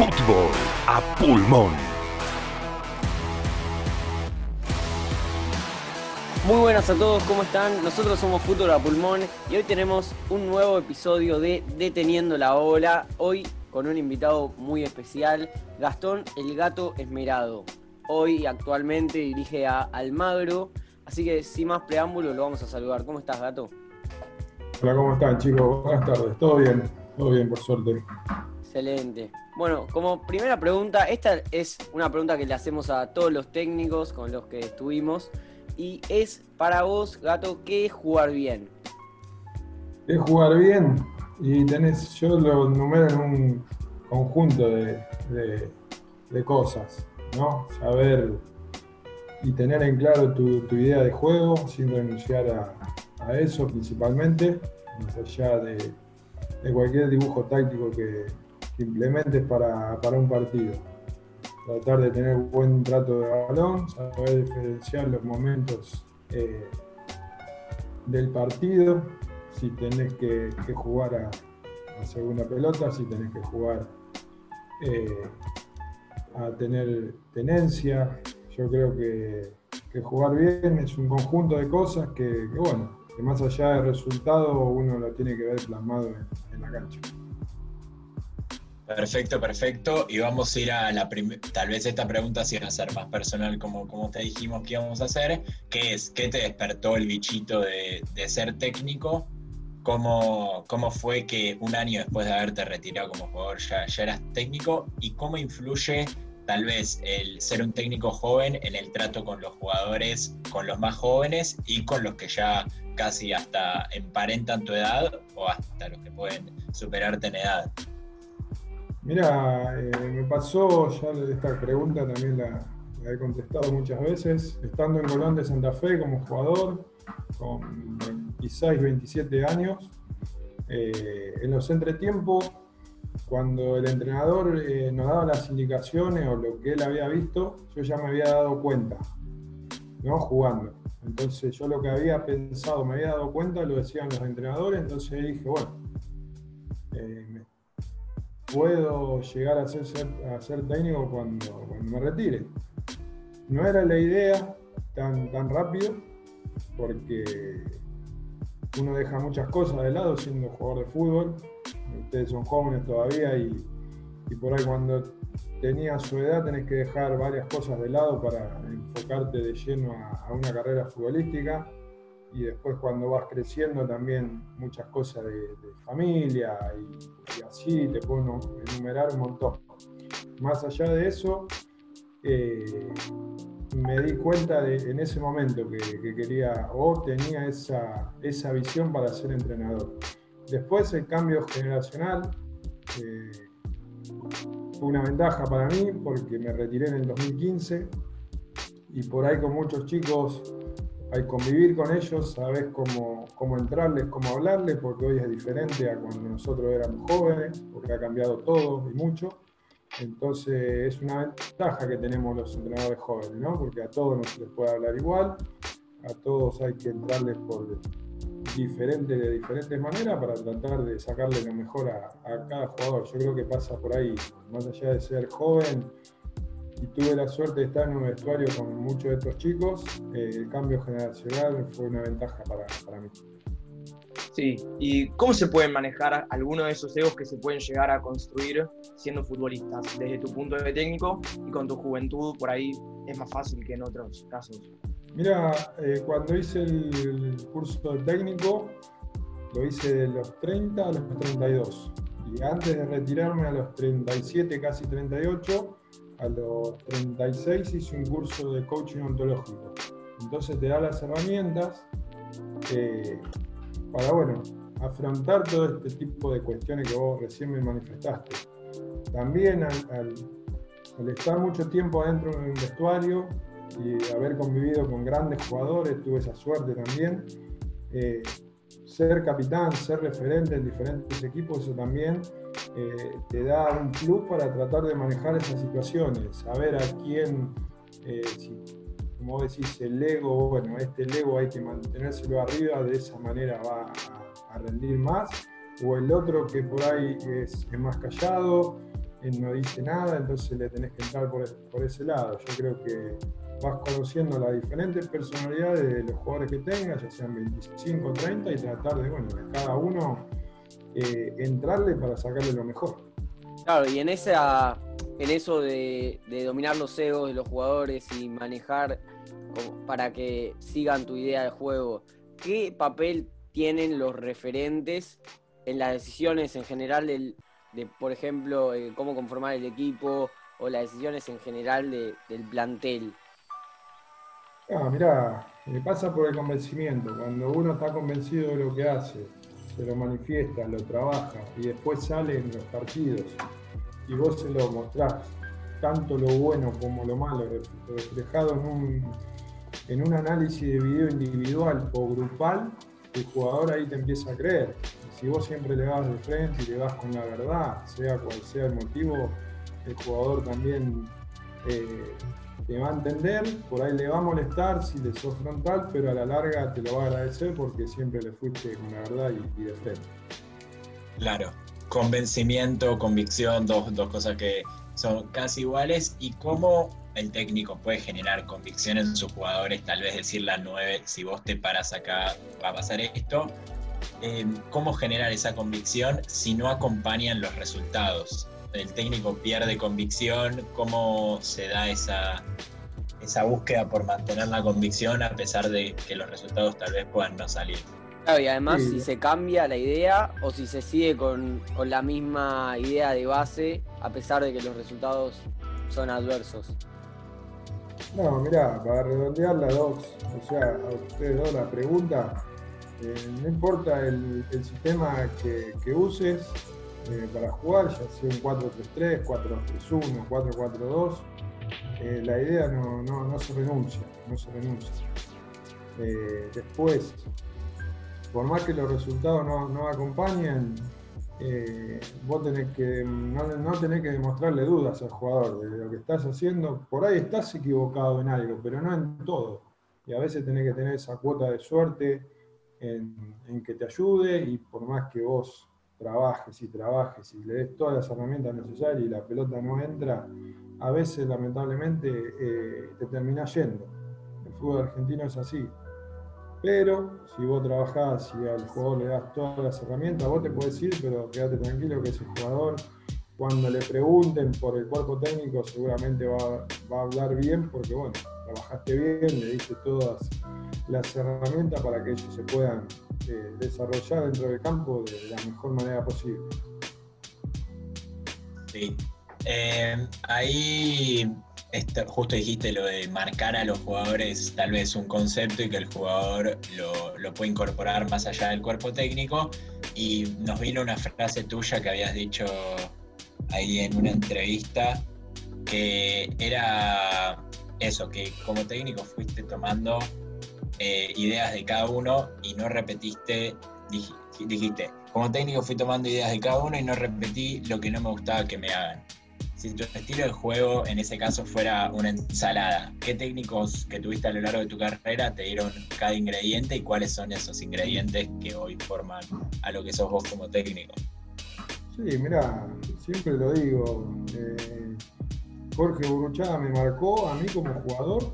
Fútbol a pulmón. Muy buenas a todos, ¿cómo están? Nosotros somos Fútbol a Pulmón y hoy tenemos un nuevo episodio de Deteniendo la Ola. Hoy con un invitado muy especial, Gastón el Gato Esmerado. Hoy actualmente dirige a Almagro, así que sin más preámbulos lo vamos a saludar. ¿Cómo estás, Gato? Hola, ¿cómo están chicos? Buenas tardes. ¿Todo bien? Todo bien, por suerte. Excelente. Bueno, como primera pregunta, esta es una pregunta que le hacemos a todos los técnicos con los que estuvimos. Y es para vos, Gato, ¿qué es jugar bien? ¿Qué es jugar bien? Y tenés, yo lo numero en un conjunto de, cosas, ¿no? Saber y tener en claro tu, idea de juego sin renunciar a, eso principalmente, más allá de, cualquier dibujo táctico que, implementes para, para un partido tratar de tener buen trato de balón, saber diferenciar los momentos eh, del partido, si tenés que, jugar a, segunda pelota, si tenés que jugar eh, a tener tenencia. Yo creo que, jugar bien es un conjunto de cosas que, bueno, que más allá del resultado uno lo tiene que ver plasmado en la cancha. Perfecto, perfecto. Y vamos a ir a la primera, tal vez esta pregunta sí va a ser más personal como, como te dijimos que íbamos a hacer, que es, ¿qué te despertó el bichito de, ser técnico? ¿Cómo, ¿Cómo, fue que un año después de haberte retirado como jugador ya, ya eras técnico? ¿Y cómo influye tal vez el ser un técnico joven en el trato con los jugadores, con los más jóvenes y con los que ya casi hasta emparentan tu edad o hasta los que pueden superarte en edad? Mira, eh, me pasó ya esta pregunta también la, he contestado muchas veces, estando en Colón de Santa Fe como jugador, con 26, 27 años, eh, en los entretiempos, cuando el entrenador eh, nos daba las indicaciones o lo que él había visto, yo ya me había dado cuenta, ¿no? Jugando. Entonces yo lo que había pensado, me había dado cuenta, lo decían los entrenadores, entonces dije, bueno, puedo llegar a ser, a ser técnico cuando, me retire. No era la idea tan, tan rápido, porque uno deja muchas cosas de lado siendo jugador de fútbol. Ustedes son jóvenes todavía y, por ahí cuando tenías su edad tenés que dejar varias cosas de lado para enfocarte de lleno a una carrera futbolística y después cuando vas creciendo también muchas cosas de, familia y, así, te puedo enumerar un montón. Más allá de eso, eh, me di cuenta de, en ese momento que, quería o tenía esa, esa, visión para ser entrenador. Después el cambio generacional eh, fue una ventaja para mí porque me retiré en el 2015 y por ahí con muchos chicos hay convivir con ellos, sabes cómo, cómo entrarles, cómo hablarles, porque hoy es diferente a cuando nosotros éramos jóvenes, porque ha cambiado todo y mucho. Entonces es una ventaja que tenemos los entrenadores jóvenes, ¿no? Porque a todos no se les puede hablar igual, a todos hay que entrarles por diferente, de diferentes maneras para tratar de sacarle lo mejor a, a cada jugador. Yo creo que pasa por ahí, más allá de ser joven, y tuve la suerte de estar en un vestuario con muchos de estos chicos, eh, el cambio generacional fue una ventaja para, para, mí. Sí, ¿y cómo se pueden manejar algunos de esos egos que se pueden llegar a construir siendo futbolistas? Desde tu punto de técnico y con tu juventud, por ahí es más fácil que en otros casos. Mira, eh, cuando hice el, curso de técnico, lo hice de los 30 a los 32. Y antes de retirarme a los 37, casi 38, a los 36 hice un curso de coaching ontológico. Entonces te da las herramientas eh, para, bueno, afrontar todo este tipo de cuestiones que vos recién me manifestaste. También al, estar mucho tiempo adentro de un vestuario y haber convivido con grandes jugadores, tuve esa suerte también. Eh, ser capitán, ser referente en diferentes equipos, eso también eh, te da un plus para tratar de manejar esas situaciones, saber a quién, eh, como decís, el ego, bueno, este ego hay que mantenérselo arriba, de esa manera va a, rendir más, o el otro que por ahí es, más callado, no dice nada, entonces le tenés que entrar por, por ese lado. Yo creo que vas conociendo las diferentes personalidades de los jugadores que tengas, ya sean 25, 30, y tratar de, bueno, de cada uno eh, entrarle para sacarle lo mejor. Claro, y en esa en eso de, dominar los egos de los jugadores y manejar para que sigan tu idea de juego, ¿qué papel tienen los referentes en las decisiones en general del, de, por ejemplo, eh, cómo conformar el equipo o las decisiones en general de- del plantel? Ah, mirá, me pasa por el convencimiento. Cuando uno está convencido de lo que hace, se lo manifiesta, lo trabaja y después sale en los partidos y vos se lo mostrás, tanto lo bueno como lo malo, ref- reflejado en un, en un análisis de video individual o grupal, el jugador ahí te empieza a creer. Si vos siempre le vas de frente y le vas con la verdad, sea cual sea el motivo, el jugador también eh, te va a entender, por ahí le va a molestar si le sos frontal, pero a la larga te lo va a agradecer porque siempre le fuiste con la verdad y, y de frente. Claro, convencimiento, convicción, dos, dos cosas que son casi iguales. Y cómo el técnico puede generar convicción en sus jugadores, tal vez decirle a nueve, si vos te paras acá, va a pasar esto. Eh, ¿Cómo generar esa convicción si no acompañan los resultados? El técnico pierde convicción, ¿cómo se da esa, esa búsqueda por mantener la convicción a pesar de que los resultados tal vez puedan no salir? Claro, y además Sí. si se cambia la idea o si se sigue con, con la misma idea de base a pesar de que los resultados son adversos. No, mirá, para redondear las dos, o sea, a ustedes dos la pregunta, eh, no importa el, el sistema que, que uses eh, para jugar, ya sea un 4-3-3, 4-2-3-1, 4-4-2, eh, la idea no, no- no se renuncia, no se renuncia. Eh, después, por más que los resultados no, no acompañen, eh, vos tenés que, no tenés que demostrarle dudas al jugador de lo que estás haciendo. Por ahí estás equivocado en algo, pero no en todo. Y a veces tenés que tener esa cuota de suerte en, en que te ayude y por más que vos trabajes y trabajes y le des todas las herramientas necesarias y la pelota no entra, a veces lamentablemente eh, te terminás yendo. El fútbol argentino es así. Pero si vos trabajás y al jugador le das todas las herramientas, vos te puedes ir, pero quédate tranquilo que ese jugador, cuando le pregunten por el cuerpo técnico, seguramente va, va a hablar bien, porque bueno, trabajaste bien, le diste todas las herramientas para que ellos se puedan eh, desarrollar dentro del campo de la mejor manera posible. Sí. Eh, ahí esto- justo dijiste lo de marcar a los jugadores tal vez un concepto y que el jugador lo, lo puede incorporar más allá del cuerpo técnico. Y nos vino una frase tuya que habías dicho ahí en una entrevista que era eso, que como técnico fuiste tomando eh, ideas de cada uno y no repetiste, dij- dijiste, como técnico fui tomando ideas de cada uno y no repetí lo que no me gustaba que me hagan. Si tu estilo de juego en ese caso fuera una ensalada, ¿qué técnicos que tuviste a lo largo de tu carrera te dieron cada ingrediente y cuáles son esos ingredientes que hoy forman a lo que sos vos como técnico? Sí, mira, siempre lo digo. eh, Jorge Buruchaga me marcó a mí como jugador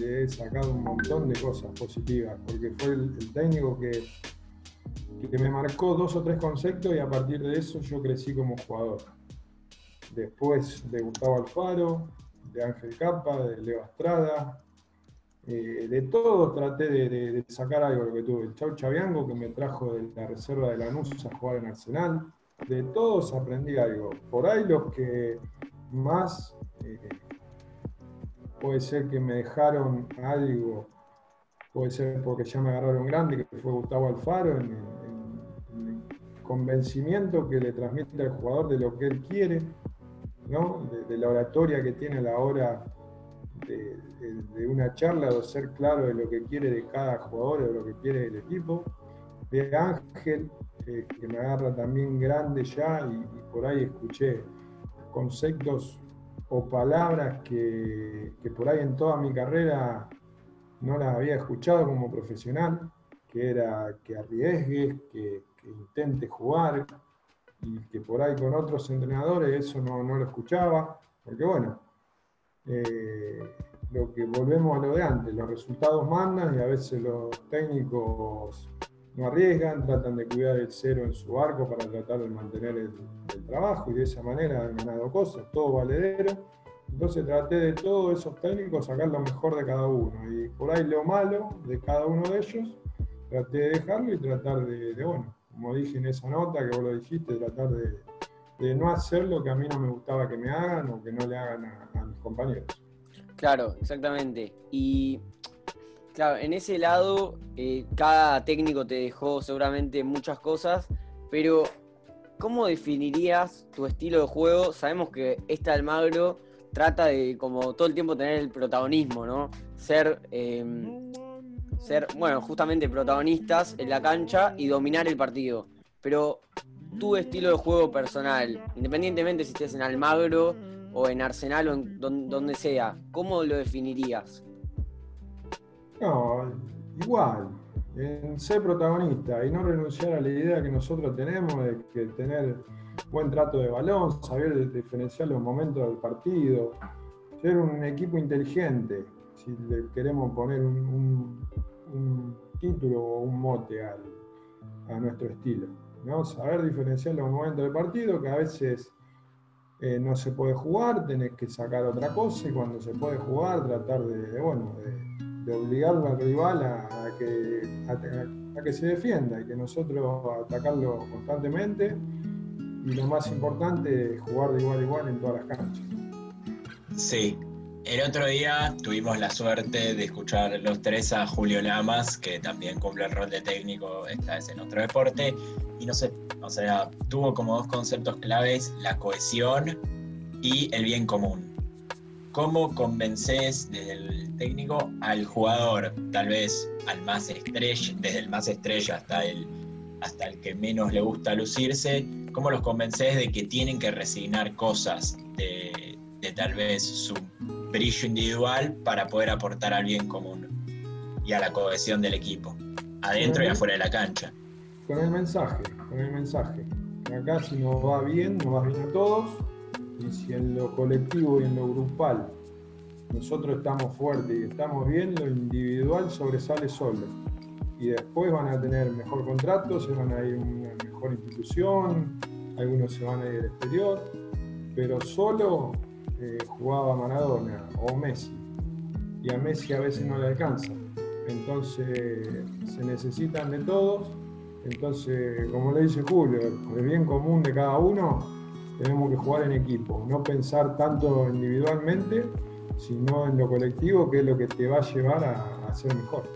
le he sacado un montón de cosas positivas, porque fue el, el técnico que, que me marcó dos o tres conceptos y a partir de eso yo crecí como jugador. Después de Gustavo Alfaro, de Ángel Capa, de Leo Estrada, eh, de todos traté de, sacar algo lo que tuve. El Chau Chabiango que me trajo de la reserva de Lanús a jugar en Arsenal. De todos aprendí algo. Por ahí los que más eh, puede ser que me dejaron algo, puede ser porque ya me agarraron grande, que fue Gustavo Alfaro, en el, en- en el convencimiento que le transmite al jugador de lo que él quiere, ¿no? de, la oratoria que tiene a la hora de, una charla, de ser claro de lo que quiere de cada jugador, de lo que quiere del equipo. De Ángel, eh, que me agarra también grande ya y por ahí escuché conceptos o palabras que, que por ahí en toda mi carrera no las había escuchado como profesional, que era que arriesgues, que, que intentes jugar, y que por ahí con otros entrenadores eso no, no lo escuchaba, porque bueno, eh, lo que volvemos a lo de antes, los resultados mandan y a veces los técnicos no arriesgan, tratan de cuidar el cero en su arco para tratar de mantener el, trabajo y de esa manera han ganado cosas, todo valedero. Entonces traté de todos esos técnicos sacar lo mejor de cada uno y por ahí lo malo de cada uno de ellos traté de dejarlo y tratar de, de bueno, como dije en esa nota que vos lo dijiste, tratar de, de no hacer lo que a mí no me gustaba que me hagan o que no le hagan a, a mis compañeros. Claro, exactamente. Y claro, en ese lado, eh, cada técnico te dejó seguramente muchas cosas, pero ¿cómo definirías tu estilo de juego? Sabemos que este Almagro trata de, como todo el tiempo, tener el protagonismo, ¿no? Ser, eh, ser, bueno, justamente protagonistas en la cancha y dominar el partido. Pero tu estilo de juego personal, independientemente si estés en Almagro o en Arsenal o en don- donde sea, ¿cómo lo definirías? No, igual, en ser protagonista y no renunciar a la idea que nosotros tenemos de que tener buen trato de balón, saber diferenciar los momentos del partido, ser un equipo inteligente, si le queremos poner un, título o un mote a nuestro estilo. ¿no? Saber diferenciar los momentos del partido, que a veces eh, no se puede jugar, tenés que sacar otra cosa y cuando se puede jugar tratar de, de, bueno, de, de obligar al rival a, que, a- que se defienda y que nosotros atacarlo constantemente y lo más importante jugar de igual a igual en todas las canchas. Sí. El otro día tuvimos la suerte de escuchar los tres a Julio Lamas, que también cumple el rol de técnico esta vez en otro deporte, y no sé, o sea, tuvo como dos conceptos claves, la cohesión y el bien común. ¿Cómo convences desde el técnico al jugador, tal vez al más estrella, desde el más estrella hasta el, hasta el que menos le gusta lucirse, cómo los convences de que tienen que resignar cosas de, de tal vez su brillo individual para poder aportar al bien común y a la cohesión del equipo, adentro y afuera de la cancha? Con el mensaje, con el mensaje. Acá si nos va bien, nos va bien a todos, y si en lo colectivo y en lo grupal nosotros estamos fuertes y estamos bien, lo individual sobresale solo. Y después van a tener mejor contrato, se van a ir a una mejor institución, algunos se van a ir al exterior, pero solo eh, jugaba Maradona o Messi, y a Messi a veces no le alcanza. Entonces se necesitan de todos entonces, como le dice Julio, el bien común de cada uno, tenemos que jugar en equipo, no pensar tanto individualmente, sino en lo colectivo, que es lo que te va a llevar a, a ser mejor.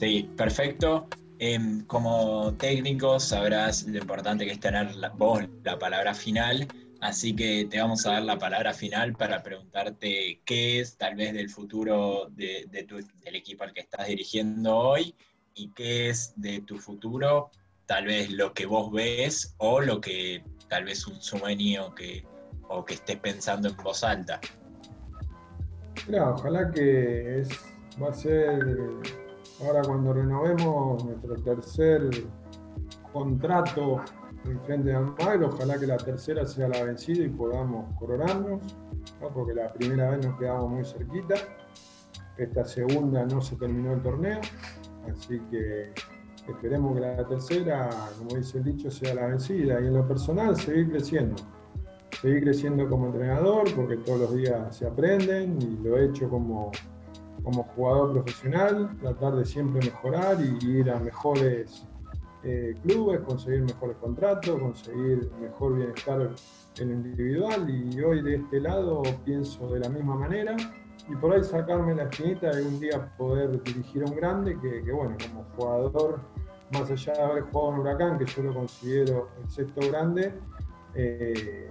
Sí, perfecto. Em, como técnico sabrás lo importante que es tener la- vos la palabra final, así que te vamos a dar la palabra final para preguntarte qué es tal vez del futuro de, de tu- del equipo al que estás dirigiendo hoy y qué es de tu futuro, tal vez lo que vos ves o lo que tal vez un sueño que, o que estés pensando en voz alta. Claro, ojalá que es, va a ser, ahora cuando renovemos nuestro tercer contrato en frente de Almagro, ojalá que la tercera sea la vencida y podamos coronarnos, ¿no? porque la primera vez nos quedamos muy cerquita, esta segunda no se terminó el torneo, así que esperemos que la tercera, como dice el dicho, sea la vencida. Y en lo personal seguir creciendo. Seguir creciendo como entrenador porque todos los días se aprenden y lo he hecho como, como jugador profesional, tratar de siempre mejorar y ir a mejores eh, clubes, conseguir mejores contratos, conseguir mejor bienestar en individual. Y hoy de este lado pienso de la misma manera y por ahí sacarme la espinita de un día poder dirigir a un grande que, bueno, como jugador, más allá de haber jugado en Huracán, que yo lo considero el sexto grande, eh,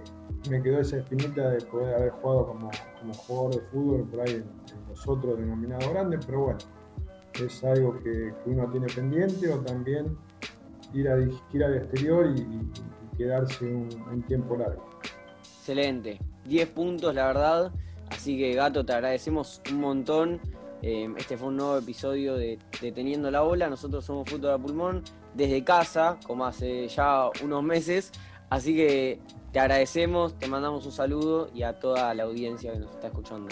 me quedó esa espinita de poder haber jugado como, como jugador de fútbol por ahí en, en los otros denominados grandes, pero bueno, es algo que, uno tiene pendiente o también ir a dirigir al exterior y, quedarse un, un tiempo largo. Excelente. 10 puntos, la verdad. Así que, Gato, te agradecemos un montón. Eh, este fue un nuevo episodio de, de Teniendo la Ola. Nosotros somos Fútbol a Pulmón. desde casa, como hace ya unos meses. Así que te agradecemos, te mandamos un saludo y a toda la audiencia que nos está escuchando.